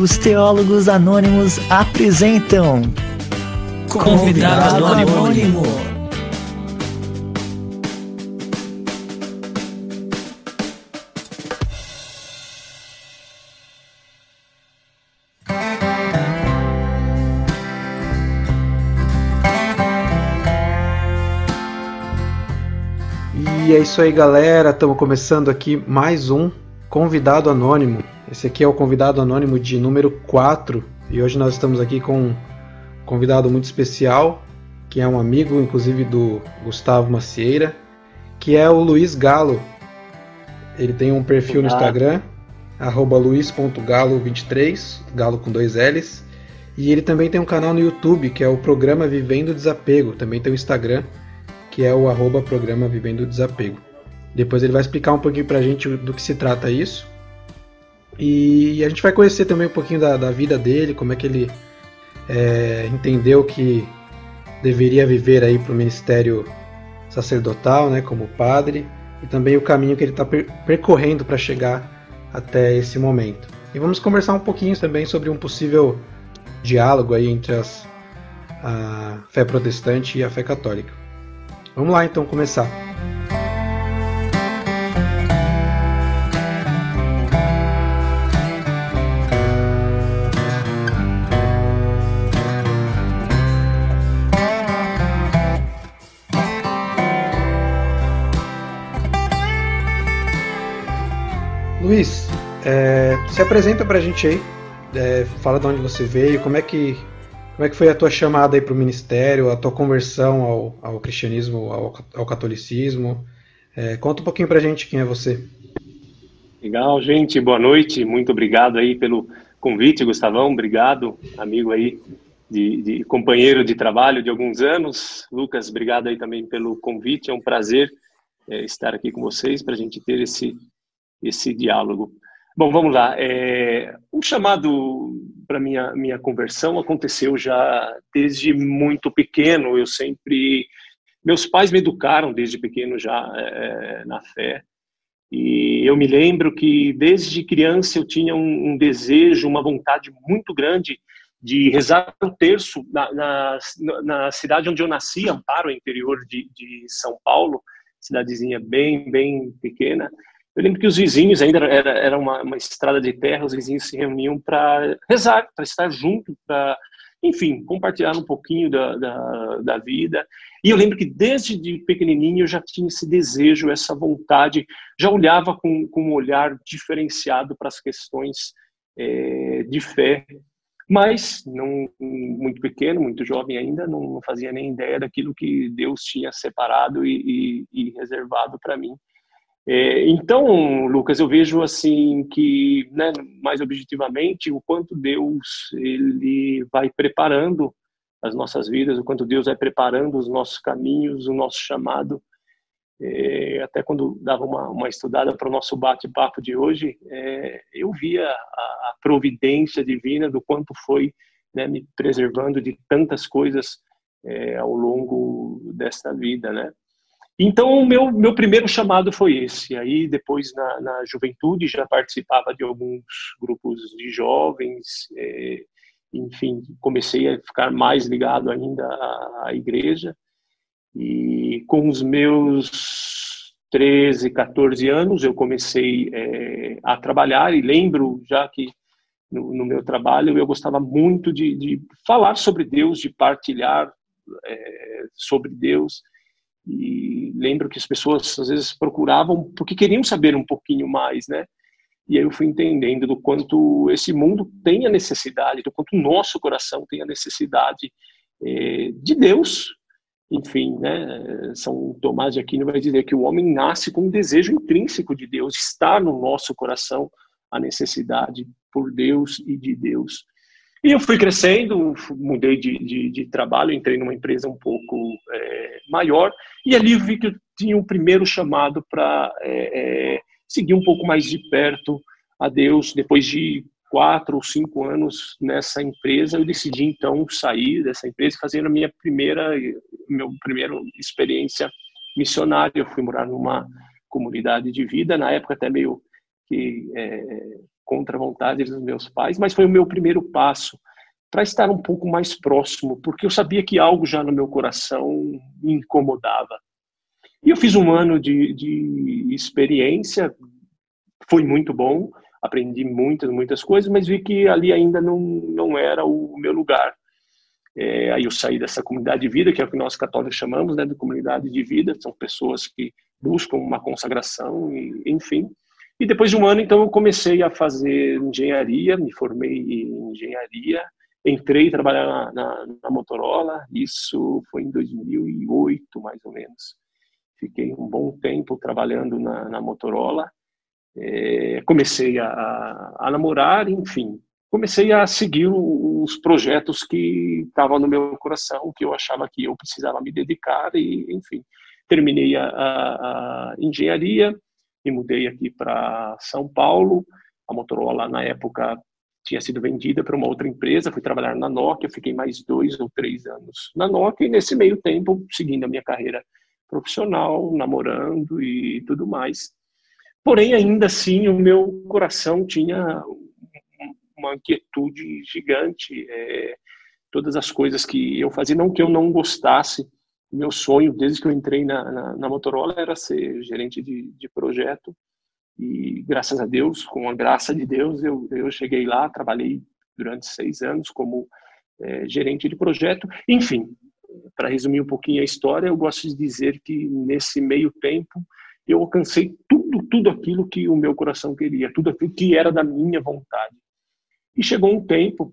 Os Teólogos Anônimos apresentam Convidado Anônimo. E é isso aí, galera. Estamos começando aqui mais um Convidado Anônimo. Esse aqui é o Convidado Anônimo de número 4. E hoje nós estamos aqui com um convidado muito especial, que é um amigo, inclusive, do Gustavo Macieira, que é o Luiz Galo. Ele tem um perfil no Instagram, arroba luiz.galo23, galo com dois L's. E ele também tem um canal no YouTube, que é o Programa Vivendo Desapego. Também tem o Instagram, que é o arroba Programa Vivendo Desapego. Depois ele vai explicar um pouquinho pra gente do que se trata isso. E a gente vai conhecer também um pouquinho da, da vida dele, como é que ele é, entendeu que deveria viver aí para o ministério sacerdotal, né, como padre, e também o caminho que ele está per percorrendo para chegar até esse momento. E vamos conversar um pouquinho também sobre um possível diálogo aí entre as, a fé protestante e a fé católica. Vamos lá então começar. Se apresenta pra gente aí, é, fala de onde você veio, como é que, como é que foi a tua chamada aí pro ministério, a tua conversão ao, ao cristianismo, ao, ao catolicismo. É, conta um pouquinho pra gente quem é você. Legal, gente, boa noite, muito obrigado aí pelo convite, Gustavão, obrigado, amigo aí, de, de companheiro de trabalho de alguns anos. Lucas, obrigado aí também pelo convite, é um prazer é, estar aqui com vocês para a gente ter esse esse diálogo. Bom, vamos lá. É, o chamado para minha minha conversão aconteceu já desde muito pequeno. Eu sempre meus pais me educaram desde pequeno já é, na fé e eu me lembro que desde criança eu tinha um, um desejo, uma vontade muito grande de rezar o terço na, na, na, cidade onde eu nasci, Amparo, interior de, de São Paulo, cidadezinha bem bem pequena. Eu lembro que os vizinhos, ainda era, era uma, uma estrada de terra, os vizinhos se reuniam para rezar, para estar junto, para, enfim, compartilhar um pouquinho da, da, da, vida. E eu lembro que desde de pequenininho eu já tinha esse desejo, essa vontade, já olhava com, com um olhar diferenciado para as questões é, de fé. Mas, não, muito pequeno, muito jovem ainda, não, não fazia nem ideia daquilo que Deus tinha separado e, e, e reservado para mim. É, então, Lucas, eu vejo assim que, né, mais objetivamente, o quanto Deus ele vai preparando as nossas vidas, o quanto Deus vai preparando os nossos caminhos, o nosso chamado. É, até quando dava uma, uma estudada para o nosso bate-papo de hoje, é, eu via a, a, providência divina do quanto foi né, me preservando de tantas coisas é, ao longo desta vida, né? Então, o meu, meu primeiro chamado foi esse. Aí, depois, na, na juventude, já participava de alguns grupos de jovens, é, enfim, comecei a ficar mais ligado ainda à, à igreja. E com os meus 13, 14 anos, eu comecei é, a trabalhar e lembro já que no, no, meu trabalho eu gostava muito de, de falar sobre Deus, de partilhar é, sobre Deus. E lembro que as pessoas às vezes procuravam porque queriam saber um pouquinho mais, né? E aí eu fui entendendo do quanto esse mundo tem a necessidade, do quanto o nosso coração tem a necessidade é, de Deus. Enfim, né? São Tomás de Aquino vai dizer que o homem nasce com um desejo intrínseco de Deus, está no nosso coração a necessidade por Deus e de Deus. E eu fui crescendo, mudei de, de, de trabalho, entrei numa empresa um pouco é, maior, e ali vi que eu tinha um primeiro chamado para é, é, seguir um pouco mais de perto a Deus. Depois de quatro ou cinco anos nessa empresa, eu decidi então sair dessa empresa fazer a minha primeira, meu primeira experiência missionária. Eu fui morar numa comunidade de vida, na época até meio que é, contra a vontade dos meus pais, mas foi o meu primeiro passo para estar um pouco mais próximo, porque eu sabia que algo já no meu coração me incomodava. E eu fiz um ano de, de experiência, foi muito bom, aprendi muitas, muitas coisas, mas vi que ali ainda não, não era o meu lugar. É, aí eu saí dessa comunidade de vida, que é o que nós católicos chamamos né, de comunidade de vida, são pessoas que buscam uma consagração, e, enfim. E depois de um ano, então, eu comecei a fazer engenharia, me formei em engenharia, entrei a trabalhar na, na, na Motorola, isso foi em 2008, mais ou menos. Fiquei um bom tempo trabalhando na, na Motorola, é, comecei a, a, namorar, enfim, comecei a seguir os projetos que estavam no meu coração, que eu achava que eu precisava me dedicar e, enfim, terminei a, a, a engenharia e mudei aqui para São Paulo. A Motorola na época tinha sido vendida para uma outra empresa, fui trabalhar na Nokia, fiquei mais dois ou três anos na Nokia e nesse meio tempo seguindo a minha carreira profissional, namorando e tudo mais. Porém, ainda assim, o meu coração tinha uma inquietude gigante. É, todas as coisas que eu fazia, não que eu não gostasse, meu sonho desde que eu entrei na, na, na Motorola era ser gerente de, de, projeto. E graças a Deus, com a graça de Deus, eu, eu cheguei lá, trabalhei durante seis anos como é, gerente de projeto. Enfim, para resumir um pouquinho a história, eu gosto de dizer que nesse meio tempo eu alcancei tudo, tudo aquilo que o meu coração queria, tudo aquilo que era da minha vontade. E chegou um tempo,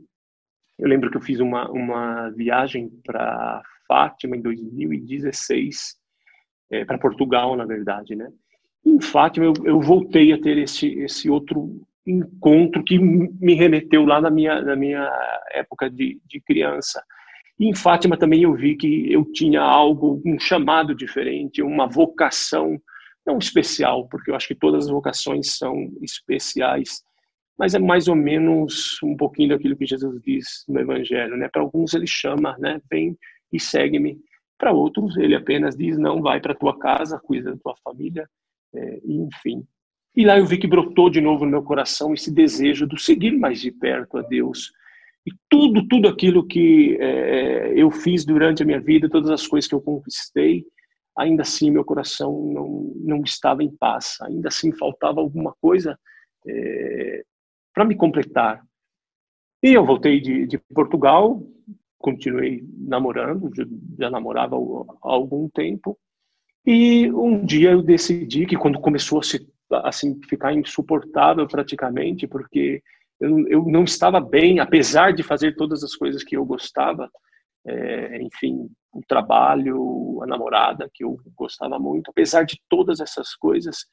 eu lembro que eu fiz uma, uma viagem para Fátima em 2016, é, para Portugal, na verdade, né? Em Fátima, eu, eu voltei a ter esse, esse outro encontro que me remeteu lá na minha, na minha época de, de criança. E em Fátima também eu vi que eu tinha algo, um chamado diferente, uma vocação, não especial, porque eu acho que todas as vocações são especiais, mas é mais ou menos um pouquinho daquilo que Jesus diz no Evangelho, né? Para alguns ele chama, né? Vem e segue-me. Para outros ele apenas diz não, vai para tua casa, cuida da tua família, é, enfim. E lá eu vi que brotou de novo no meu coração esse desejo de seguir mais de perto a Deus. E tudo, tudo aquilo que é, eu fiz durante a minha vida, todas as coisas que eu conquistei, ainda assim meu coração não, não estava em paz. Ainda assim faltava alguma coisa é, para me completar. E eu voltei de, de Portugal, continuei namorando, já, namorava há algum tempo, e um dia eu decidi que quando começou a se assim ficar insuportável praticamente, porque eu, eu não estava bem, apesar de fazer todas as coisas que eu gostava, é, enfim, o trabalho, a namorada que eu gostava muito, apesar de todas essas coisas,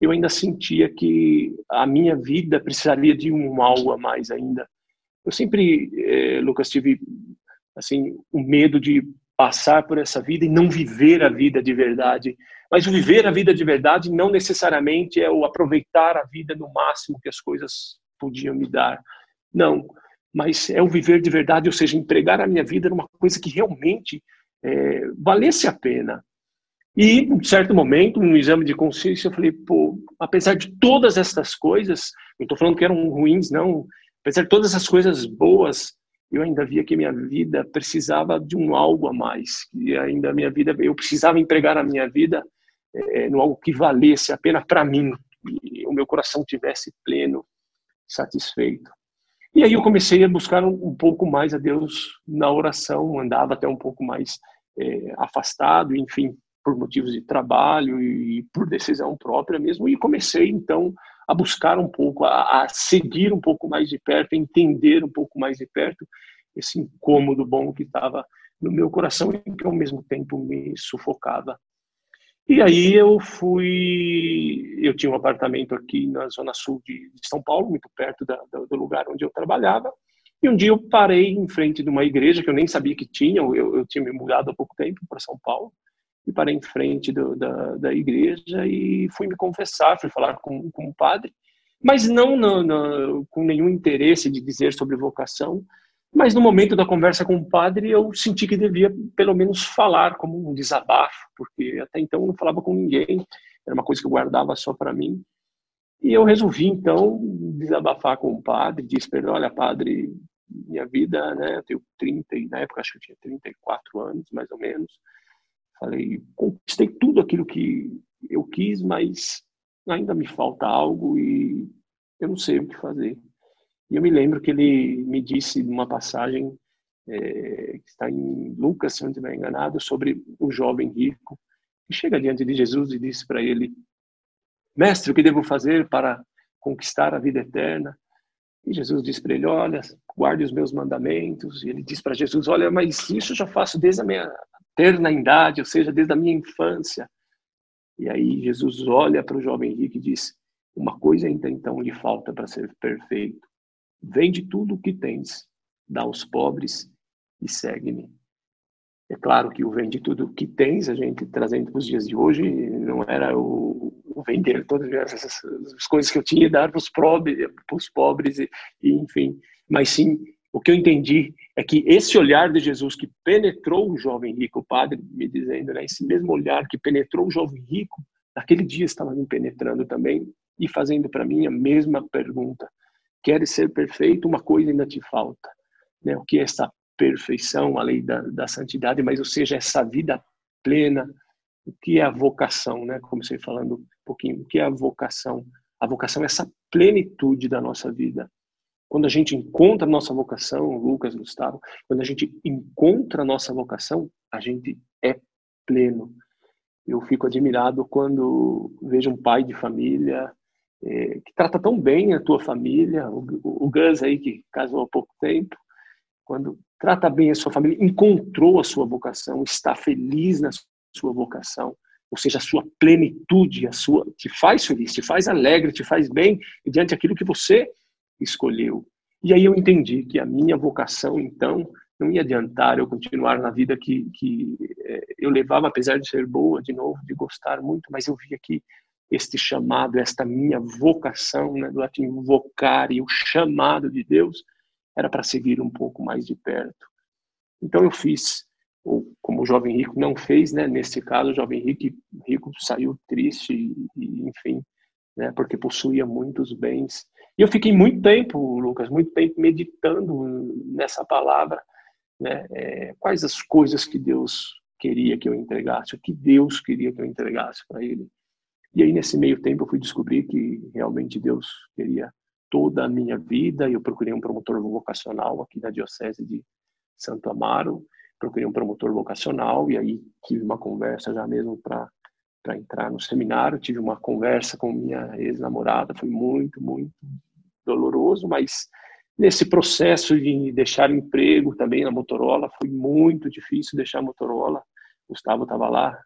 eu ainda sentia que a minha vida precisaria de um algo a mais ainda. Eu sempre, eh, Lucas, tive assim o medo de passar por essa vida e não viver a vida de verdade. Mas o viver a vida de verdade não necessariamente é o aproveitar a vida no máximo que as coisas podiam me dar. Não, mas é o viver de verdade, ou seja, empregar a minha vida numa coisa que realmente é, valesse a pena. E, em certo momento, no exame de consciência, eu falei, pô, apesar de todas essas coisas, não estou falando que eram ruins, não, apesar de todas essas coisas boas, eu ainda via que minha vida precisava de um algo a mais, que ainda minha vida, eu precisava empregar a minha vida é, no algo que valesse a pena para mim, e o meu coração tivesse pleno, satisfeito. E aí eu comecei a buscar um, um pouco mais a Deus na oração, andava até um pouco mais é, afastado, enfim, por motivos de trabalho e por decisão própria mesmo, e comecei então a buscar um pouco, a, a seguir um pouco mais de perto, a entender um pouco mais de perto esse incômodo bom que estava no meu coração e que ao mesmo tempo me sufocava. E aí eu fui, eu tinha um apartamento aqui na zona sul de, São Paulo, muito perto da, do lugar onde eu trabalhava, e um dia eu parei em frente de uma igreja que eu nem sabia que tinha, eu, eu tinha me mudado há pouco tempo para São Paulo, e parei em frente do, da, da igreja e fui me confessar, fui falar com, com o padre, mas não no, no, com nenhum interesse de dizer sobre vocação, mas no momento da conversa com o padre eu senti que devia pelo menos falar como um desabafo, porque até então eu não falava com ninguém, era uma coisa que eu guardava só para mim. E eu resolvi, então, desabafar com o padre, disse para ele, olha, padre, minha vida, né, eu tenho 30, na época acho que eu tinha 34 anos, mais ou menos. Falei, conquistei tudo aquilo que eu quis, mas ainda me falta algo e eu não sei o que fazer. E eu me lembro que ele me disse numa passagem é, que está em Lucas, se não estiver enganado, sobre o jovem rico que chega diante de Jesus e disse para ele: Mestre, o que devo fazer para conquistar a vida eterna? E Jesus disse para ele: Olha, guarde os meus mandamentos. E ele diz para Jesus: Olha, mas isso eu já faço desde a minha eternidade, ou seja, desde a minha infância. E aí Jesus olha para o jovem rico e diz: Uma coisa ainda então lhe falta para ser perfeito. Vende tudo o que tens, dá aos pobres e segue-me. É claro que o vende tudo que tens, a gente trazendo para os dias de hoje, não era o, o vender todas essas, as coisas que eu tinha e dar para os pobres, os pobres e, e, enfim. Mas sim, o que eu entendi é que esse olhar de Jesus que penetrou o jovem rico, o padre me dizendo, né, esse mesmo olhar que penetrou o jovem rico, naquele dia estava me penetrando também e fazendo para mim a mesma pergunta. Queres ser perfeito? Uma coisa ainda te falta. Né? O que é essa perfeição, a lei da, da santidade, mas ou seja, essa vida plena, o que é a vocação, né? Comecei falando um pouquinho, o que é a vocação? A vocação é essa plenitude da nossa vida. Quando a gente encontra a nossa vocação, Lucas, Gustavo, quando a gente encontra a nossa vocação, a gente é pleno. Eu fico admirado quando vejo um pai de família é, que trata tão bem a tua família, o, o Gus aí que casou há pouco tempo, quando trata bem a sua família, encontrou a sua vocação, está feliz na sua vocação, ou seja, a sua plenitude, a sua te faz feliz, te faz alegre, te faz bem diante daquilo que você escolheu. E aí eu entendi que a minha vocação, então, não ia adiantar eu continuar na vida que, que é, eu levava, apesar de ser boa, de novo, de gostar muito, mas eu via que este chamado, esta minha vocação, né, do latim vocar e o chamado de Deus, era para seguir um pouco mais de perto. Então eu fiz, ou como o jovem rico não fez, né? Nesse caso, o jovem rico, rico saiu triste e, enfim, né? Porque possuía muitos bens. E eu fiquei muito tempo, Lucas, muito tempo meditando nessa palavra, né? É, quais as coisas que Deus queria que eu entregasse, o que Deus queria que eu entregasse para Ele. E aí nesse meio tempo eu fui descobrir que realmente Deus queria toda a minha vida. Eu procurei um promotor vocacional aqui na Diocese de Santo Amaro, procurei um promotor vocacional e aí tive uma conversa já mesmo para para entrar no seminário, tive uma conversa com minha ex-namorada, foi muito, muito doloroso, mas nesse processo de deixar emprego também na Motorola, foi muito difícil deixar a Motorola. Gustavo estava lá,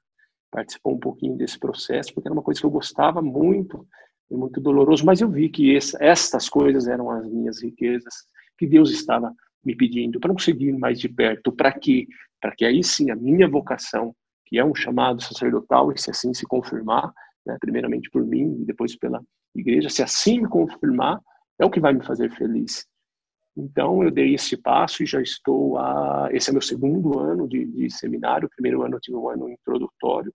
participou um pouquinho desse processo, porque era uma coisa que eu gostava muito, foi muito doloroso, mas eu vi que essa, estas coisas eram as minhas riquezas que Deus estava me pedindo para não seguir mais de perto. Para quê? Para que aí sim a minha vocação, que é um chamado sacerdotal, e se assim se confirmar, né, primeiramente por mim e depois pela igreja, se assim me confirmar, é o que vai me fazer feliz. Então eu dei esse passo e já estou a. Esse é meu segundo ano de, de seminário. O primeiro ano eu tive um ano introdutório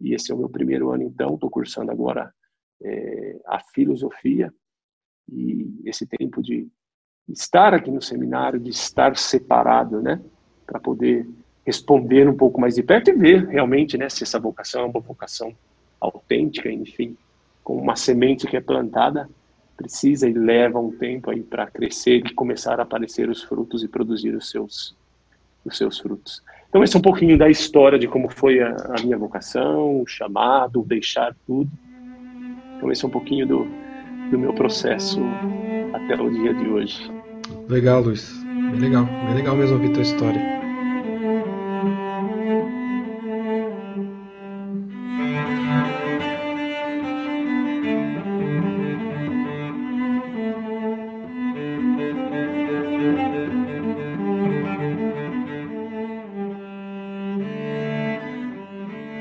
e esse é o meu primeiro ano. Então estou cursando agora é, a filosofia e esse tempo de estar aqui no seminário, de estar separado, né, para poder responder um pouco mais de perto e ver realmente, né, se essa vocação é uma vocação autêntica, enfim, com uma semente que é plantada precisa e leva um tempo aí para crescer e começar a aparecer os frutos e produzir os seus os seus frutos. Então esse é um pouquinho da história de como foi a, a minha vocação, o chamado, deixar tudo então esse é um pouquinho do, do meu processo até o dia de hoje. Legal, Luiz. Bem legal. Bem legal mesmo ouvir tua história.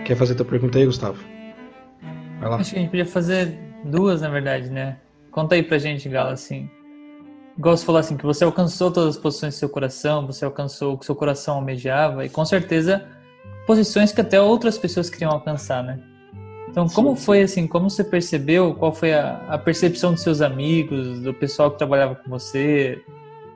Quer fazer tua pergunta aí, Gustavo? Vai lá. Acho que a gente podia fazer duas, na verdade, né? Conta aí pra gente, Galo, assim. Igual você falou assim, que você alcançou todas as posições do seu coração, você alcançou o que seu coração almejava, e com certeza posições que até outras pessoas queriam alcançar, né? Então, como foi assim? Como você percebeu? Qual foi a, a, percepção dos seus amigos, do pessoal que trabalhava com você,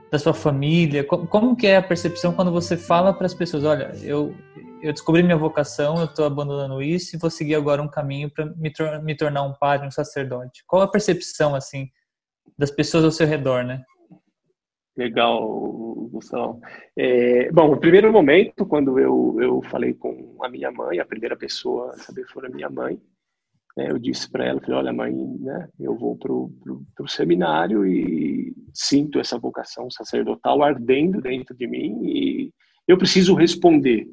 da sua família? Como, como que é a percepção quando você fala para as pessoas? Olha, eu eu descobri minha vocação, eu estou abandonando isso e vou seguir agora um caminho para me, me tornar um padre, um sacerdote. Qual a percepção assim das pessoas ao seu redor, né? Legal, Gustavo. É, bom, no primeiro momento, quando eu, eu falei com a minha mãe, a primeira pessoa a saber foi a minha mãe, né, eu disse para ela, falei, olha mãe, né, eu vou para o seminário e sinto essa vocação sacerdotal ardendo dentro de mim e eu preciso responder.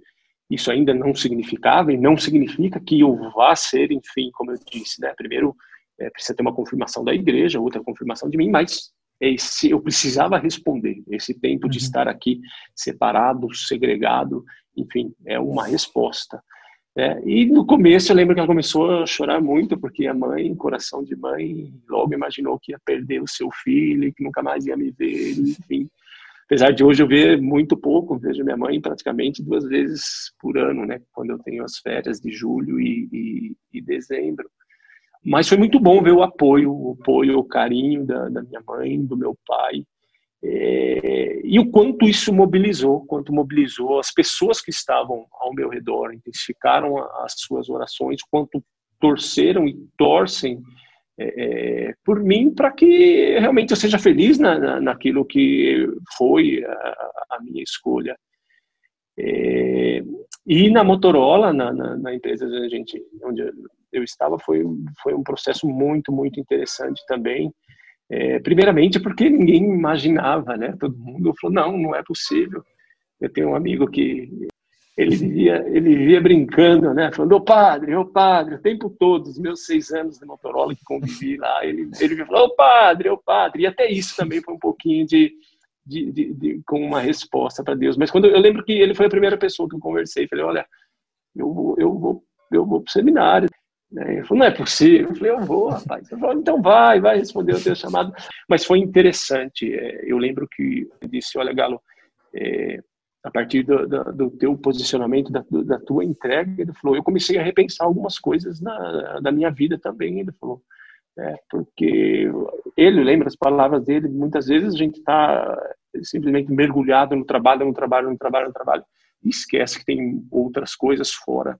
Isso ainda não significava e não significa que eu vá ser, enfim, como eu disse, né, primeiro é, precisa ter uma confirmação da igreja, outra confirmação de mim, mas esse, eu precisava responder. Esse tempo de uhum. estar aqui separado, segregado, enfim, é uma resposta. É, e no começo eu lembro que ela começou a chorar muito, porque a mãe, coração de mãe, logo imaginou que ia perder o seu filho, que nunca mais ia me ver, enfim. Apesar de hoje eu ver muito pouco, vejo minha mãe praticamente duas vezes por ano, né? Quando eu tenho as férias de julho e, e, e dezembro. Mas foi muito bom ver o apoio, o apoio, o carinho da, da minha mãe, do meu pai, é, e o quanto isso mobilizou, quanto mobilizou as pessoas que estavam ao meu redor, intensificaram as suas orações, quanto torceram e torcem é, por mim para que realmente eu seja feliz na, na, naquilo que foi a, a minha escolha. É, e na Motorola, na, na, na, empresa onde, gente, onde eu estava, foi, foi um processo muito, muito interessante também. É, primeiramente porque ninguém imaginava, né? Todo mundo falou, não, não é possível. Eu tenho um amigo que ele vivia, ele vivia brincando, né? Falando, ô padre, ô padre, o tempo todo, os meus seis anos de Motorola que convivi lá, ele, ele falou, ô padre, ô padre. E até isso também foi um pouquinho de, de, de, de com uma resposta para Deus. Mas quando eu lembro que ele foi a primeira pessoa que eu conversei, falei, olha, eu vou, eu vou, eu vou pro seminário. Ele falou, não é possível. Eu falei, eu vou, rapaz. Ele falou, então vai, vai responder o teu chamado. Mas foi interessante. É, eu lembro que eu disse, olha, Galo, é, a partir do, do, do, teu posicionamento, da, da, tua entrega, ele falou, eu comecei a repensar algumas coisas na, da minha vida também. Ele falou, é, porque ele lembra as palavras dele, muitas vezes a gente está simplesmente mergulhado no trabalho, no trabalho, no trabalho, no trabalho, e esquece que tem outras coisas fora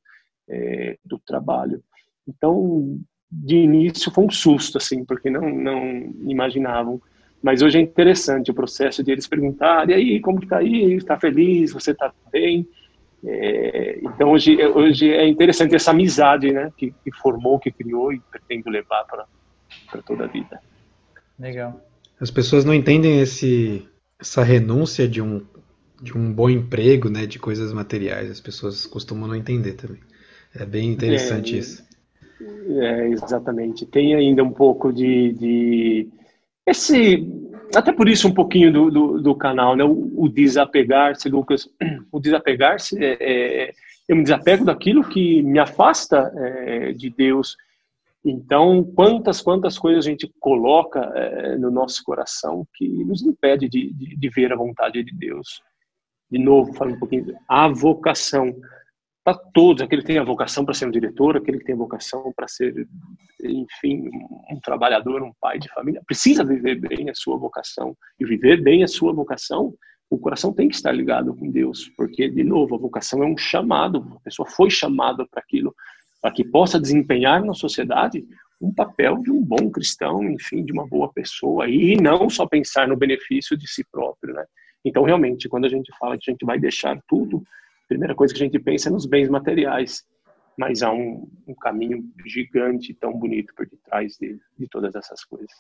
é, do trabalho. Então, de início foi um susto, assim, porque não, não imaginavam. Mas hoje é interessante o processo de eles perguntarem, e aí, como está aí? Está feliz? Você está bem? É, então, hoje, hoje é interessante essa amizade, né, que, que formou, que criou e pretendo levar para toda a vida. Legal. As pessoas não entendem esse, essa renúncia de um, de um bom emprego, né, de coisas materiais. As pessoas costumam não entender também. É bem interessante é, isso. É, exatamente. Tem ainda um pouco de, de, esse, até por isso um pouquinho do, do, do canal, né? O, desapegar-se, Lucas. O desapegar-se é, é, eu me desapego daquilo que me afasta é, de Deus. Então, quantas, quantas coisas a gente coloca é, no nosso coração que nos impede de, de, de ver a vontade de Deus. De novo, falando um pouquinho, a vocação para todos, aquele que tem a vocação para ser um diretor, aquele que tem a vocação para ser, enfim, um trabalhador, um pai de família, precisa viver bem a sua vocação. E viver bem a sua vocação, o coração tem que estar ligado com Deus, porque, de novo, a vocação é um chamado, a pessoa foi chamada para aquilo, para que possa desempenhar na sociedade um papel de um bom cristão, enfim, de uma boa pessoa, e não só pensar no benefício de si próprio, né? Então, realmente, quando a gente fala que a gente vai deixar tudo primeira coisa que a gente pensa é nos bens materiais, mas há um, um caminho gigante, tão bonito por detrás de, de todas essas coisas.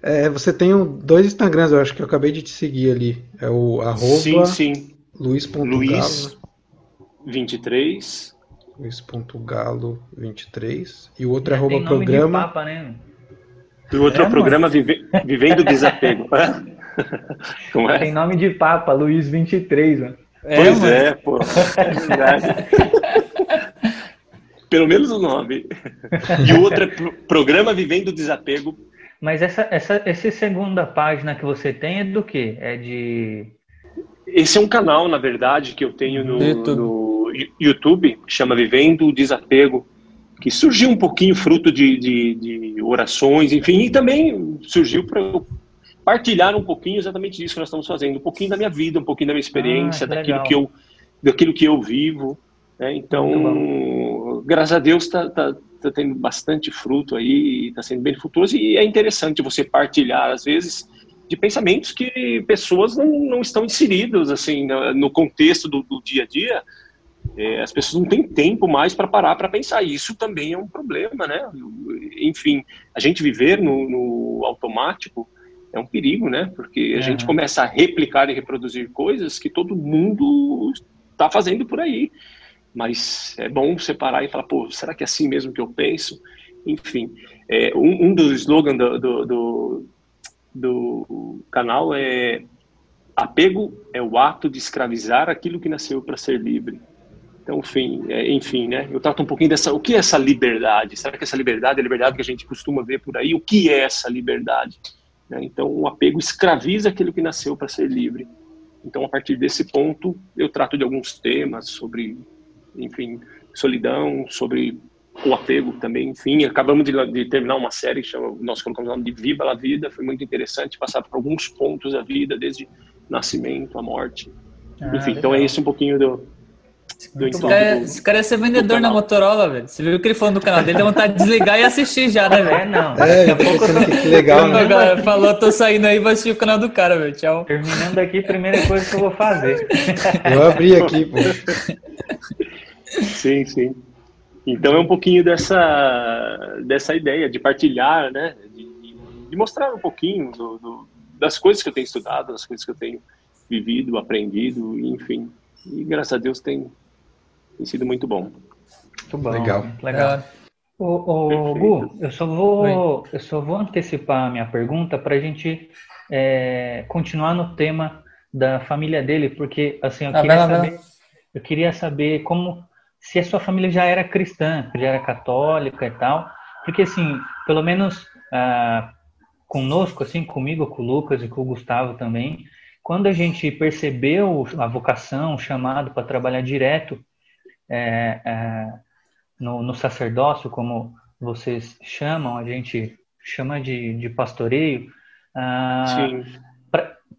É, você tem dois Instagrams, eu acho que eu acabei de te seguir ali. É o arroba sim, sim. Luiz.galo. Luiz 23. Luiz.galo23. E o outro é arroba programa. De papa, né? E o outro é, é programa Vive, Vivendo Desapego. Como é? Tem nome de Papa, Luiz 23, mano. É, pois mano. é, pô. É verdade. Pelo menos o nome. E o outro é Programa Vivendo Desapego. Mas essa, essa, essa segunda página que você tem é do quê? É de. Esse é um canal, na verdade, que eu tenho no YouTube, no YouTube que chama Vivendo o Desapego. que surgiu um pouquinho fruto de, de, de orações, enfim, e também surgiu para eu partilhar um pouquinho exatamente disso que nós estamos fazendo, um pouquinho da minha vida, um pouquinho da minha experiência, ah, que daquilo que eu daquilo que eu vivo. Né? Então, graças a Deus está tá, tá tendo bastante fruto aí, está sendo bem frutuoso e é interessante você partilhar às vezes de pensamentos que pessoas não, não estão inseridas assim no contexto do, do dia a dia é, as pessoas não têm tempo mais para parar para pensar. Isso também é um problema, né? Enfim, a gente viver no, no automático é um perigo, né? Porque a é. gente começa a replicar e reproduzir coisas que todo mundo está fazendo por aí. Mas é bom separar e falar, pô, será que é assim mesmo que eu penso? Enfim, é, um, um dos slogans do, do, do, do canal é apego é o ato de escravizar aquilo que nasceu para ser livre. Então, enfim, é, enfim, né? Eu trato um pouquinho dessa. O que é essa liberdade? Será que essa liberdade é a liberdade que a gente costuma ver por aí? O que é essa liberdade? Né? Então, o apego escraviza aquilo que nasceu para ser livre. Então, a partir desse ponto, eu trato de alguns temas sobre, enfim, solidão, sobre o apego também. Enfim, acabamos de, de terminar uma série que chama, nós colocamos o nome de Viva a Vida. Foi muito interessante passar por alguns pontos da vida, desde nascimento, a morte. Ah, enfim, legal. então é esse um pouquinho do, esse cara, esse cara ia ser vendedor na Motorola, velho. Você viu o que ele falou no canal dele, deu vontade de desligar e assistir já, né, velho? É, não. É, Daqui a pouco que legal, né? Agora, falou, tô saindo aí, vou assistir o canal do cara, velho. Tchau. Terminando aqui, primeira coisa que eu vou fazer. Eu abri aqui, pô. Sim, sim. Então é um pouquinho dessa, dessa ideia de partilhar, né? De, de mostrar um pouquinho do, do, das coisas que eu tenho estudado, das coisas que eu tenho vivido, aprendido, enfim. E graças a Deus tem, tem sido muito bom. Muito bom. Legal. Legal. O, Gu, eu só vou, eu só vou antecipar a minha pergunta para a gente é, continuar no tema da família dele, porque assim eu ah, queria saber, eu queria saber como se a sua família já era cristã, já era católica e tal, porque assim, pelo menos ah, conosco, assim, comigo, com o Lucas e com o Gustavo também, quando a gente percebeu a vocação, o chamado para trabalhar direto é, é, no, no, sacerdócio, como vocês chamam, a gente chama de, de pastoreio, ah,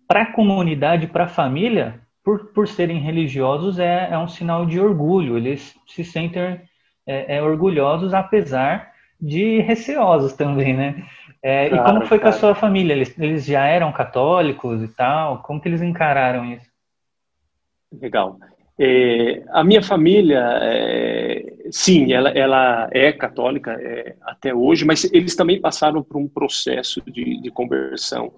para a comunidade, para a família, por, por serem religiosos, é, é um sinal de orgulho. Eles se sentem é, é orgulhosos, apesar de receosos também, né? É, claro, e como foi claro. com a sua família? Eles, eles já eram católicos e tal? Como que eles encararam isso? Legal. É, a minha família, é, sim, ela, ela é católica é, até hoje, mas eles também passaram por um processo de, de conversão.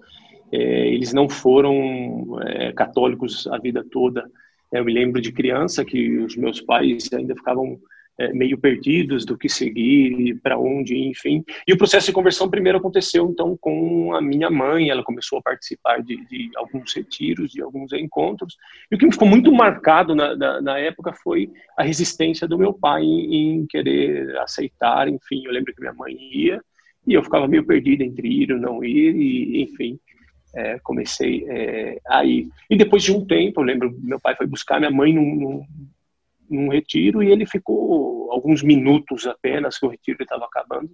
É, eles não foram é, católicos a vida toda. Eu me lembro de criança que os meus pais ainda ficavam é, meio perdidos do que seguir, para onde, enfim. E o processo de conversão primeiro aconteceu então com a minha mãe, ela começou a participar de, de alguns retiros, de alguns encontros. E o que me ficou muito marcado na, na, na época foi a resistência do meu pai em, em, querer aceitar, enfim. Eu lembro que minha mãe ia e eu ficava meio perdido entre ir ou não ir, e enfim. É, comecei é, a ir. E depois de um tempo, eu lembro, meu pai foi buscar minha mãe num, num num retiro e ele ficou alguns minutos apenas que o retiro estava acabando.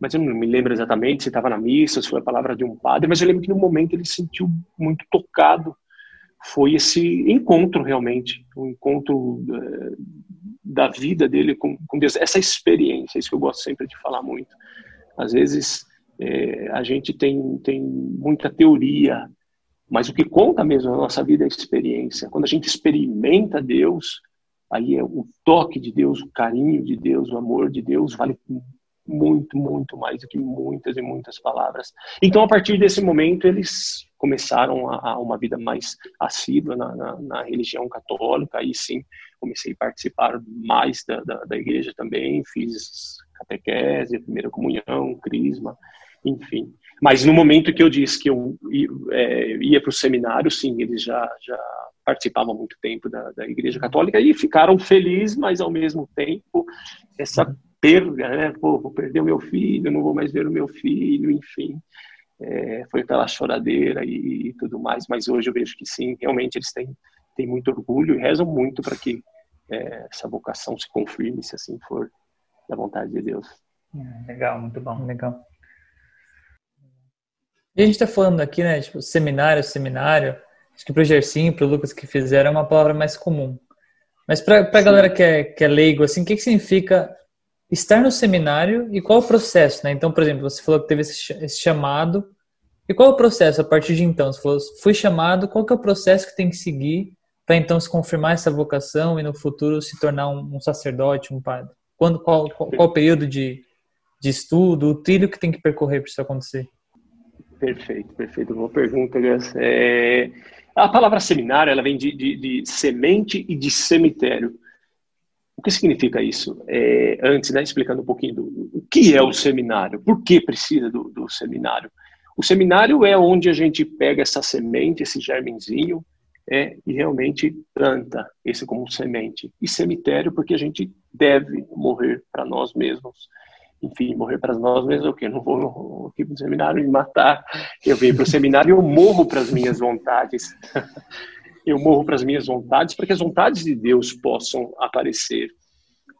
Mas eu não me lembro exatamente se estava na missa, se foi a palavra de um padre, mas eu lembro que no momento ele se sentiu muito tocado. Foi esse encontro realmente, o um encontro é, da vida dele com, com, Deus, essa experiência, isso que eu gosto sempre de falar muito. Às vezes é, a gente tem, tem muita teoria, mas o que conta mesmo na nossa vida é a experiência. Quando a gente experimenta Deus, aí é o toque de Deus, o carinho de Deus, o amor de Deus vale muito, muito mais do que muitas e muitas palavras. Então, a partir desse momento, eles começaram a, a uma vida mais assídua na, na, na, religião católica, aí sim comecei a participar mais da, da, da igreja também, fiz catequese, primeira comunhão, crisma, enfim. Mas no momento que eu disse que eu é, ia para o seminário, sim, eles já, já participavam muito tempo da, da Igreja Católica e ficaram felizes, mas ao mesmo tempo essa perda, né? Pô, vou perder o meu filho, não vou mais ver o meu filho, enfim. É, foi aquela choradeira e, e, tudo mais, mas hoje eu vejo que sim, realmente eles têm, têm muito orgulho e rezam muito para que é, essa vocação se confirme, se assim for da vontade de Deus. É, legal, muito bom, legal. E a gente está falando aqui, né, tipo, seminário, seminário. Acho que para o Gersinho, para o Lucas que fizeram, é uma palavra mais comum. Mas para a galera que é, que é leigo, assim, o que, que significa estar no seminário e qual o processo, né? Então, por exemplo, você falou que teve esse, esse chamado. E qual é o processo a partir de então? Você falou, fui chamado, qual que é o processo que tem que seguir para então se confirmar essa vocação e no futuro se tornar um, um sacerdote, um padre? Quando, qual, qual, qual o período de, de estudo, o trilho que tem que percorrer para isso acontecer? Perfeito, perfeito. Boa pergunta, Gus. É, a palavra seminário ela vem de, de, de, semente e de cemitério. O que significa isso? É, antes, né, explicando um pouquinho do, o que é o seminário, por que precisa do, do seminário. O seminário é onde a gente pega essa semente, esse germenzinho, é, e realmente planta esse como semente. E cemitério porque a gente deve morrer para nós mesmos enfim, morrer para nós mesmos, o que? não vou aqui para o seminário me matar. Eu venho para o seminário e eu morro para as minhas vontades. eu morro para as minhas vontades para que as vontades de Deus possam aparecer.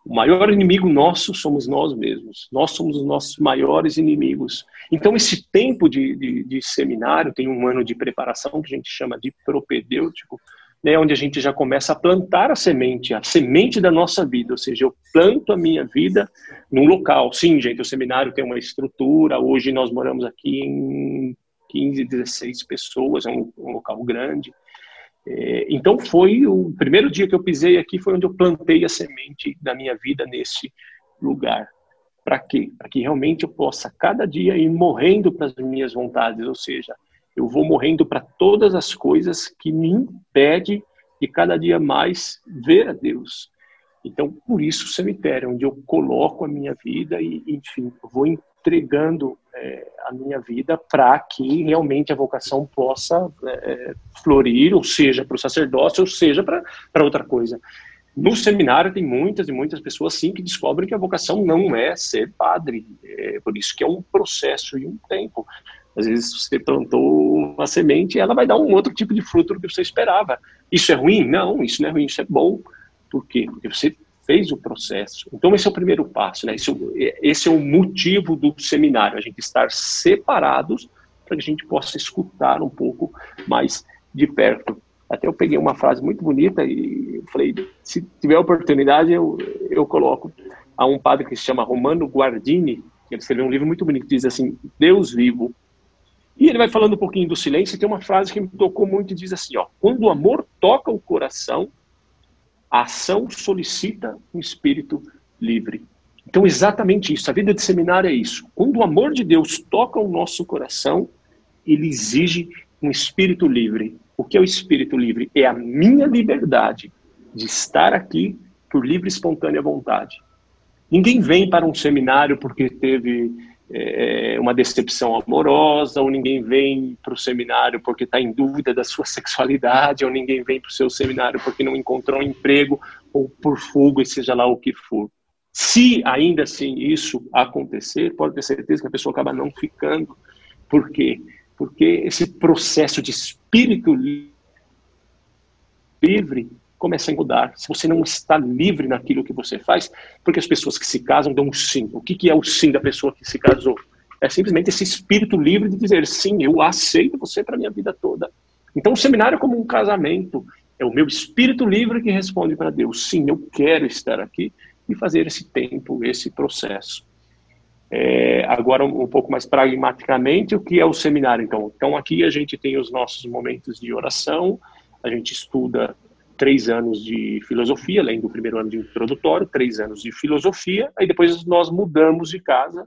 O maior inimigo nosso somos nós mesmos. Nós somos os nossos maiores inimigos. Então, esse tempo de, de, de seminário tem um ano de preparação que a gente chama de propedêutico, né, onde a gente já começa a plantar a semente, a semente da nossa vida, ou seja, eu planto a minha vida num local. Sim, gente, o seminário tem uma estrutura, hoje nós moramos aqui em 15, 16 pessoas, é um, um local grande. É, então foi o primeiro dia que eu pisei aqui, foi onde eu plantei a semente da minha vida nesse lugar. Para quê? Para que realmente eu possa cada dia ir morrendo para as minhas vontades, ou seja, eu vou morrendo para todas as coisas que me impedem de cada dia mais ver a Deus. Então, por isso o cemitério, onde eu coloco a minha vida e, enfim, vou entregando é, a minha vida para que realmente a vocação possa é, florir, ou seja, para o sacerdócio, ou seja, para outra coisa. No seminário tem muitas e muitas pessoas sim que descobrem que a vocação não é ser padre, é, por isso que é um processo e um tempo. Às vezes você plantou uma semente e ela vai dar um outro tipo de fruto do que você esperava. Isso é ruim? Não, isso não é ruim, isso é bom. Por quê? Porque você fez o processo. Então esse é o primeiro passo, né? Esse, é esse é o motivo do seminário, a gente estar separados para que a gente possa escutar um pouco mais de perto. Até eu peguei uma frase muito bonita e falei, se tiver oportunidade eu, eu coloco a um padre que se chama Romano Guardini, que ele escreveu um livro muito bonito que diz assim, Deus vivo, e ele vai falando um pouquinho do silêncio, e tem uma frase que me tocou muito e diz assim, ó, quando o amor toca o coração, a ação solicita um espírito livre. Então, exatamente isso, a vida de seminário é isso. Quando o amor de Deus toca o nosso coração, ele exige um espírito livre. O que é o espírito livre? É a minha liberdade de estar aqui por livre e espontânea vontade. Ninguém vem para um seminário porque teve é, uma decepção amorosa, ou ninguém vem para o seminário porque está em dúvida da sua sexualidade, ou ninguém vem para o seu seminário porque não encontrou um emprego, ou por fuga, e seja lá o que for. Se ainda assim isso acontecer, pode ter certeza que a pessoa acaba não ficando. Por quê? Porque esse processo de espírito livre começa a mudar. Se você não está livre naquilo que você faz, porque as pessoas que se casam dão um sim. O que, que é o sim da pessoa que se casou? É simplesmente esse espírito livre de dizer sim, eu aceito você para minha vida toda. Então, o seminário é como um casamento. É o meu espírito livre que responde para Deus: sim, eu quero estar aqui e fazer esse tempo, esse processo. É, agora, um, um, pouco mais pragmaticamente, o que é o seminário? Então, então, aqui a gente tem os nossos momentos de oração, a gente estuda três anos de filosofia, além do primeiro ano de introdutório, três anos de filosofia, aí depois nós mudamos de casa,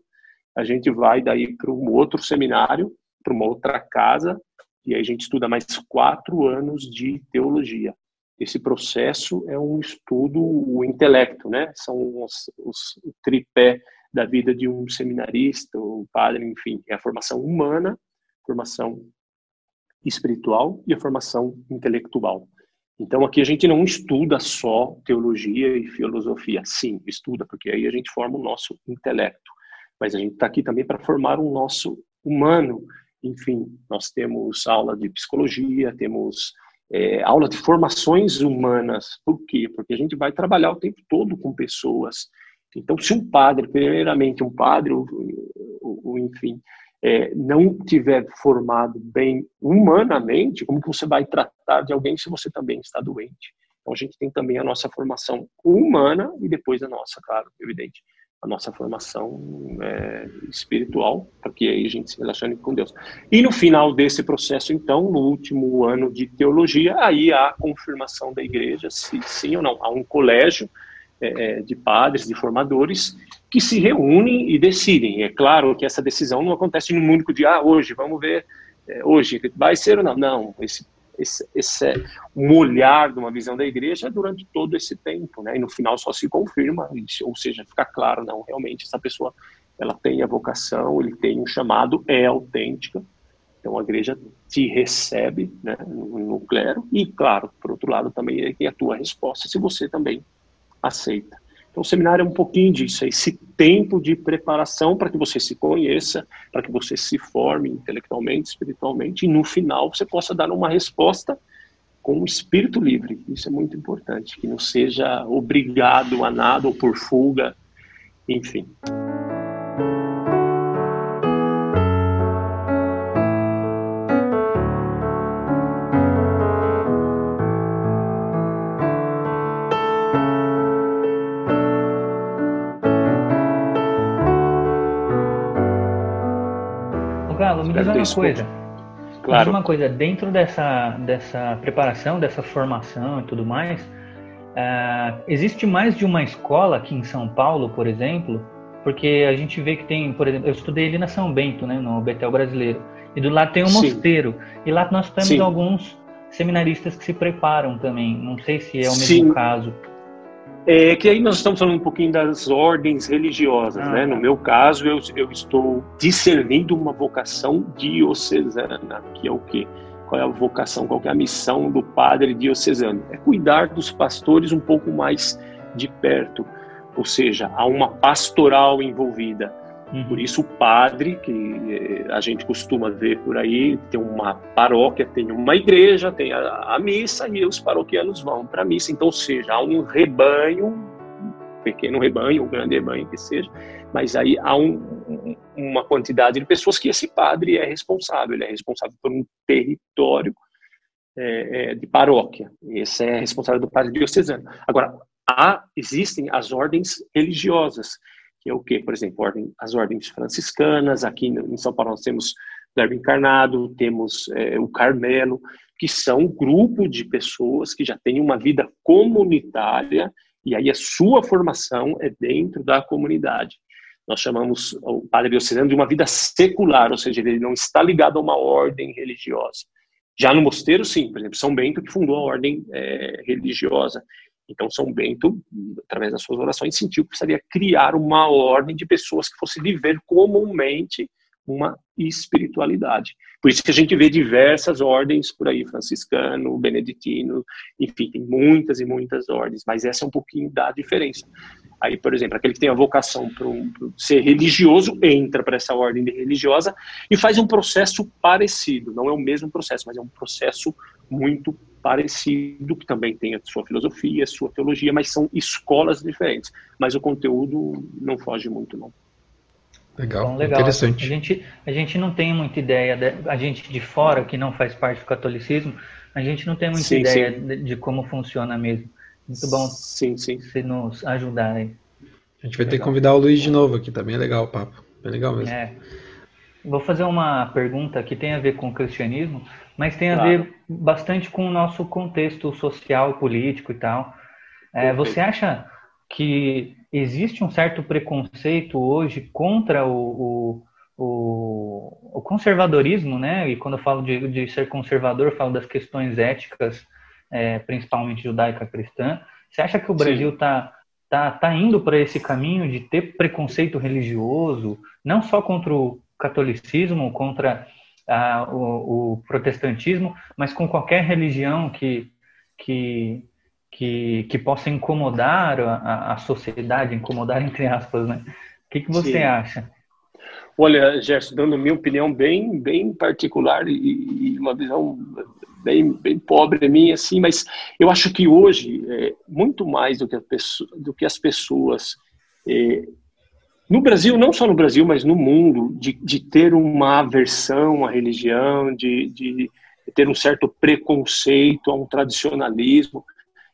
a gente vai daí para um outro seminário, para uma outra casa, e aí a gente estuda mais quatro anos de teologia. Esse processo é um estudo, o intelecto, né? São os, os tripé da vida de um seminarista, o padre, enfim, é a formação humana, formação espiritual e a formação intelectual. Então aqui a gente não estuda só teologia e filosofia. Sim, estuda, porque aí a gente forma o nosso intelecto. Mas a gente está aqui também para formar o nosso humano. Enfim, nós temos aula de psicologia, temos é, aula de formações humanas. Por quê? Porque a gente vai trabalhar o tempo todo com pessoas. Então, se um padre, primeiramente um padre, ou, ou, enfim, é, não tiver formado bem humanamente, como que você vai tratar de alguém se você também está doente? Então, a gente tem também a nossa formação humana e depois a nossa, claro, evidente, a nossa formação é, espiritual, para que aí a gente se relacione com Deus. E no final desse processo, então, no último ano de teologia, aí há a confirmação da igreja, se sim ou não. Há um colégio é, é, de padres, de formadores, que se reúnem e decidem. É claro que essa decisão não acontece num único dia, ah, hoje, vamos ver, é, hoje vai ser ou não. Não, esse, esse, esse é um olhar de uma visão da igreja durante todo esse tempo, né? E no final só se confirma, ou seja, fica claro, não, realmente essa pessoa ela tem a vocação, ele tem um chamado, é autêntica, então a igreja te recebe né, no, no clero e, claro, por outro lado, também é a tua resposta, se você também aceita. Então, o seminário é um pouquinho disso, é esse tempo de preparação para que você se conheça, para que você se forme intelectualmente, espiritualmente, e no final você possa dar uma resposta com o espírito livre. Isso é muito importante, que não seja obrigado a nada ou por fuga, enfim. Uma coisa. Claro. Uma coisa, dentro dessa, dessa preparação, dessa formação e tudo mais, uh, existe mais de uma escola aqui em São Paulo, por exemplo, porque a gente vê que tem, por exemplo, eu estudei ali na São Bento, né, no Betel Brasileiro, e do lado tem um Sim. mosteiro, e lá nós temos Sim. alguns seminaristas que se preparam também, não sei se é o mesmo Sim. caso. É que aí nós estamos falando um pouquinho das ordens religiosas, ah, né? No tá. meu caso, eu, eu estou discernindo uma vocação diocesana, que é o quê? Qual é a vocação, qual é a missão do padre diocesano? É cuidar dos pastores um pouco mais de perto, ou seja, há uma pastoral envolvida. Por isso, o padre, que eh, a gente costuma ver por aí, tem uma paróquia, tem uma igreja, tem a, a missa e os paroquianos vão para a missa. Então, seja, há um rebanho, um pequeno rebanho, um grande rebanho que seja, mas aí há um, uma quantidade de pessoas que esse padre é responsável. Ele é responsável por um território é, de paróquia. Esse é responsável do padre diocesano. Agora, há, existem as ordens religiosas é o que, por exemplo, ordem, as ordens franciscanas, aqui em São Paulo nós temos Verbo Encarnado, temos é, o Carmelo, que são um grupo de pessoas que já têm uma vida comunitária e aí a sua formação é dentro da comunidade. Nós chamamos o padre diocesano de uma vida secular, ou seja, ele não está ligado a uma ordem religiosa. Já no mosteiro, sim, por exemplo, São Bento que fundou a ordem é, religiosa. Então, São Bento, através das suas orações, sentiu que precisaria criar uma ordem de pessoas que fosse viver comumente uma espiritualidade. Por isso que a gente vê diversas ordens por aí, franciscano, beneditino, enfim, tem muitas e muitas ordens, mas essa é um pouquinho da diferença. Aí, por exemplo, aquele que tem a vocação para um, ser religioso entra para essa ordem religiosa e faz um processo parecido. Não é o mesmo processo, mas é um processo muito parecido, que também tem a sua filosofia, a sua teologia, mas são escolas diferentes. Mas o conteúdo não foge muito, não. Legal, então, legal. interessante. A gente, a gente não tem muita ideia, de, a gente de fora, que não faz parte do catolicismo, a gente não tem muita sim, ideia sim. De, de, como funciona mesmo. Muito bom sim, sim. você nos ajudar aí. A gente vai legal. ter que convidar o Luiz de novo aqui, também tá é legal o papo. Bem legal mesmo. É. Vou fazer uma pergunta que tem a ver com o cristianismo, mas tem a claro. ver bastante com o nosso contexto social, político e tal. É, você acha que existe um certo preconceito hoje contra o, o, o, o conservadorismo, né? E quando eu falo de, de ser conservador, falo das questões éticas, é, principalmente judaica-cristã. Você acha que o Brasil está tá, tá indo para esse caminho de ter preconceito religioso, não só contra o catolicismo, contra ah, o, o, protestantismo, mas com qualquer religião que, que, que, que possa incomodar a, a, sociedade, incomodar entre aspas, né? O que, que você Sim. acha? Olha, Gerson, dando minha opinião bem, bem particular e, e uma visão bem, bem pobre minha, assim, mas eu acho que hoje, é, muito mais do que, pessoa, do que as pessoas é, no Brasil, não só no Brasil, mas no mundo, de, de ter uma aversão à religião, de, de, ter um certo preconceito a um tradicionalismo.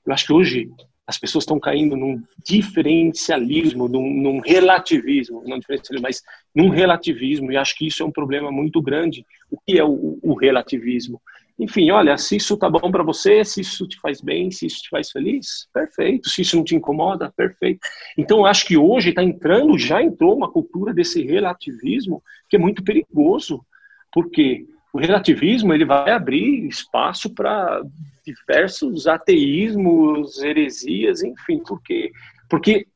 Eu acho que hoje as pessoas estão caindo num diferencialismo, num, num relativismo, não diferencialismo, mas num relativismo, e acho que isso é um problema muito grande. O que é o, o relativismo? Enfim, olha, se isso tá bom para você, se isso te faz bem, se isso te faz feliz, perfeito. Se isso não te incomoda, perfeito. Então, eu acho que hoje está entrando, já entrou uma cultura desse relativismo que é muito perigoso. Porque o relativismo ele vai abrir espaço para diversos ateísmos, heresias, enfim. Por quê? Porque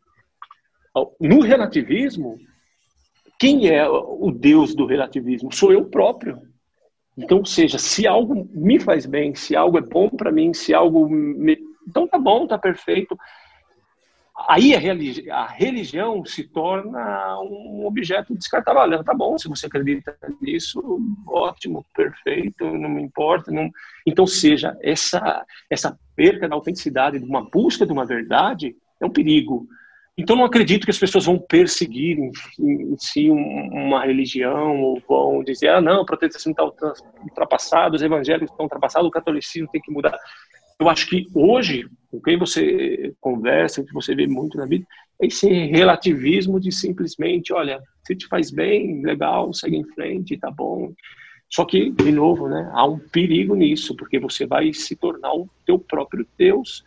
no relativismo, quem é o Deus do relativismo? Sou eu próprio. Então, seja, se algo me faz bem, se algo é bom para mim, se algo me... então tá bom, tá perfeito. Aí a, religi... a, religião se torna um objeto descartável. Tá bom, se você acredita nisso, ótimo, perfeito, não me importa. Não... Então, seja, essa, essa perca da autenticidade, de uma busca de uma verdade, é um perigo. Então, não acredito que as pessoas vão perseguir em, em si uma religião ou vão dizer, ah, não, o protestantismo está ultrapassado, os evangélicos estão ultrapassados, o catolicismo tem que mudar. Eu acho que hoje, com quem você conversa, que você vê muito na vida, é esse relativismo de simplesmente, olha, se te faz bem, legal, segue em frente, tá bom. Só que, de novo, né, há um perigo nisso, porque você vai se tornar o teu próprio Deus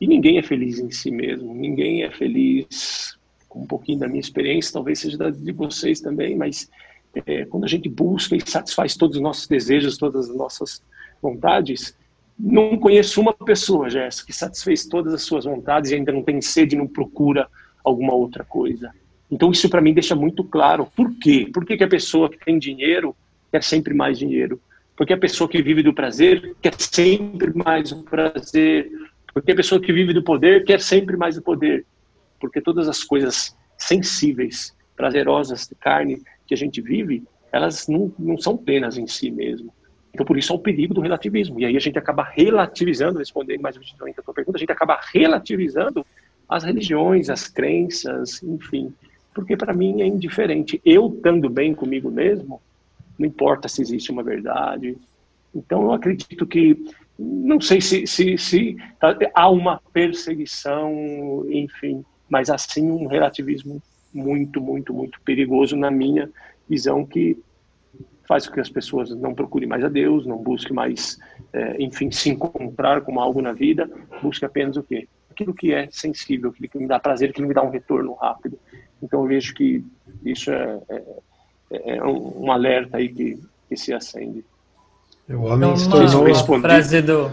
e ninguém é feliz em si mesmo, ninguém é feliz, com um pouquinho da minha experiência, talvez seja da de vocês também, mas é, quando a gente busca e satisfaz todos os nossos desejos, todas as nossas vontades, não conheço uma pessoa, Jéssica, que satisfez todas as suas vontades e ainda não tem sede, não procura alguma outra coisa. Então isso para mim deixa muito claro. Por quê? Por que, que a pessoa que tem dinheiro quer sempre mais dinheiro? Porque a pessoa que vive do prazer quer sempre mais o prazer. Porque a pessoa que vive do poder quer sempre mais do poder. Porque todas as coisas sensíveis, prazerosas de carne que a gente vive, elas não, não são penas em si mesmo. Então, por isso, é o perigo do relativismo. E aí a gente acaba relativizando, respondendo mais objetivamente a tua pergunta, a gente acaba relativizando as religiões, as crenças, enfim. Porque para mim é indiferente. Eu estando bem comigo mesmo, não importa se existe uma verdade. Então, eu acredito que não sei se, se, se tá, há uma perseguição, enfim, mas assim um relativismo muito, muito, muito perigoso na minha visão que faz com que as pessoas não procurem mais a Deus, não busquem mais, é, enfim, se encontrar com algo na vida, busque apenas o quê? Aquilo que é sensível, aquilo que me dá prazer, aquilo que me dá um retorno rápido. Então eu vejo que isso é, é, é um, um alerta aí que, que se acende. O homem então, tornou... Uma frase do,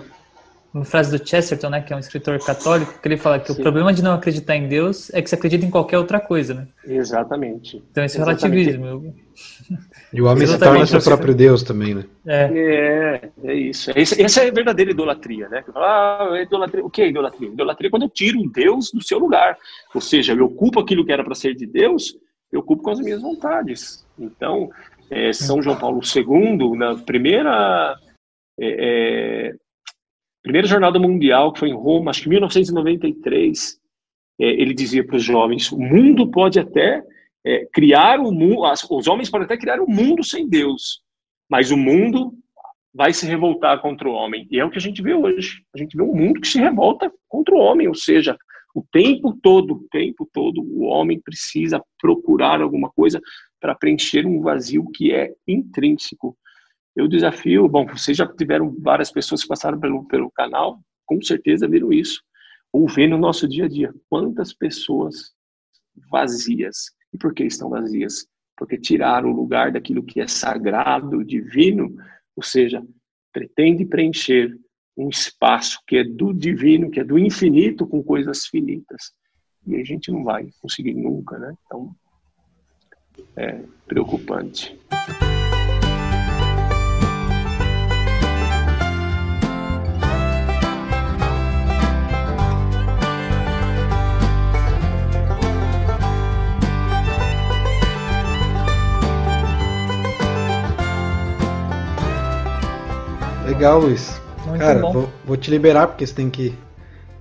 uma frase do Chesterton, né, que é um escritor católico, que ele fala que Sim. o problema de não acreditar em Deus é que você acredita em qualquer outra coisa, né? Exatamente. Então esse é relativismo. E o homem se torna seu próprio Deus também, né? É, é, é isso. Essa é a verdadeira idolatria, né? Ah, idolatria. O que é idolatria? Idolatria é quando eu tiro um Deus do seu lugar. Ou seja, eu ocupo aquilo que era para ser de Deus, eu ocupo com as minhas vontades. Então, é, São João Paulo II, na primeira, é, é, primeira jornada mundial, que foi em Roma, acho que 1993, é, ele dizia para os jovens: o mundo pode até é, criar o mundo, os homens podem até criar um mundo sem Deus, mas o mundo vai se revoltar contra o homem. E é o que a gente vê hoje. A gente vê um mundo que se revolta contra o homem, ou seja, o tempo todo, o tempo todo, o homem precisa procurar alguma coisa para preencher um vazio que é intrínseco. Eu desafio, bom, vocês já tiveram várias pessoas que passaram pelo, pelo canal, com certeza viram isso, ou vê no nosso dia a dia. Quantas pessoas vazias. E por que estão vazias? Porque tiraram o lugar daquilo que é sagrado, divino, ou seja, pretende preencher um espaço que é do divino, que é do infinito, com coisas finitas. E a gente não vai conseguir nunca, né? Então, é preocupante. Legal, Luiz. Muito Cara, vou, vou, te liberar porque você tem que,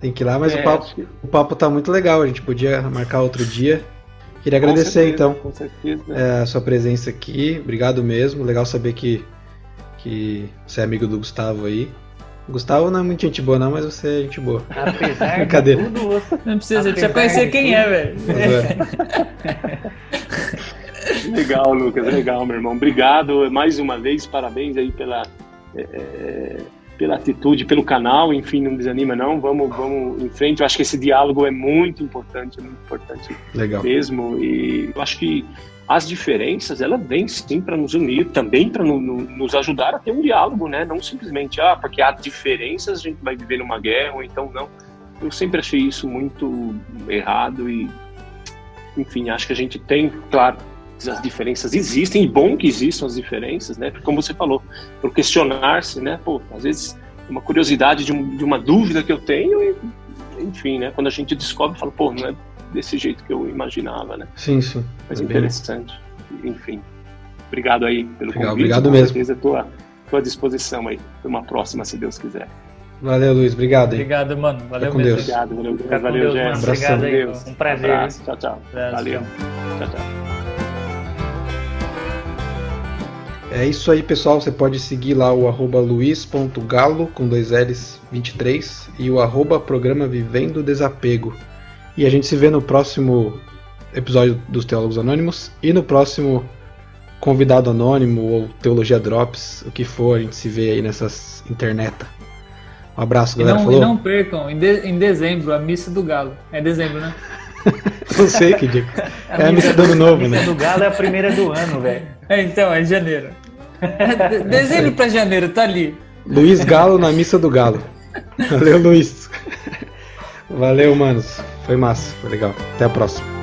tem que ir lá, mas é, o, papo, o papo tá muito legal. A gente podia marcar outro dia. Queria agradecer certeza, então é, a sua presença aqui. Obrigado mesmo. Legal saber que, que você é amigo do Gustavo aí. O Gustavo não é muito gente boa, não, mas você é gente boa. Apesar de tudo, não precisa, precisa conhecer quem é, velho. Legal, Lucas, legal, meu irmão. Obrigado mais uma vez, parabéns aí pela. É, é pela atitude, pelo canal, enfim, não desanima não, vamos, vamos em frente. Eu acho que esse diálogo é muito importante, é muito importante Legal. mesmo. E eu acho que as diferenças, ela vem sim para nos unir, também para no, no, nos ajudar a ter um diálogo, né? Não simplesmente, ah, porque há diferenças, a gente vai viver numa guerra, ou então não. Eu sempre achei isso muito errado e, enfim, acho que a gente tem, claro, as diferenças existem, e bom que existam as diferenças, né? Porque, como você falou, por questionar-se, né? Pô, às vezes uma curiosidade de, um, de, uma dúvida que eu tenho, e, enfim, né? Quando a gente descobre, fala, pô, não é desse jeito que eu imaginava, né? Sim, sim. Mas é interessante. Bem... Enfim. Obrigado aí pelo Legal, convite. Obrigado mesmo. Com certeza, à à disposição aí, para uma próxima, se Deus quiser. Valeu, Luiz. Obrigado. Hein? Obrigado, mano. Valeu mesmo. Deus. Obrigado, valeu. Fica valeu, Deus, aí. Deus. Um prazer. Um abraço. Tchau, tchau. Valeu. Tchau, tchau. É isso aí, pessoal. Você pode seguir lá o arroba luiz.galo com dois L's 23 e o arroba programa Vivendo Desapego. E a gente se vê no próximo episódio dos Teólogos Anônimos e no próximo convidado anônimo ou Teologia Drops, o que for, a gente se vê aí nessas internet. Um abraço, galera. E não, e não percam, em, de, em dezembro, a missa do Galo. É dezembro, né? não sei que dia. É a missa do ano novo, né? A missa do Galo é a primeira do ano, velho. É, então, é janeiro. Dezembro para janeiro, tá ali. Luiz Galo na missa do Galo. Valeu, Luiz. Valeu, manos. Foi massa, foi legal. Até a próxima.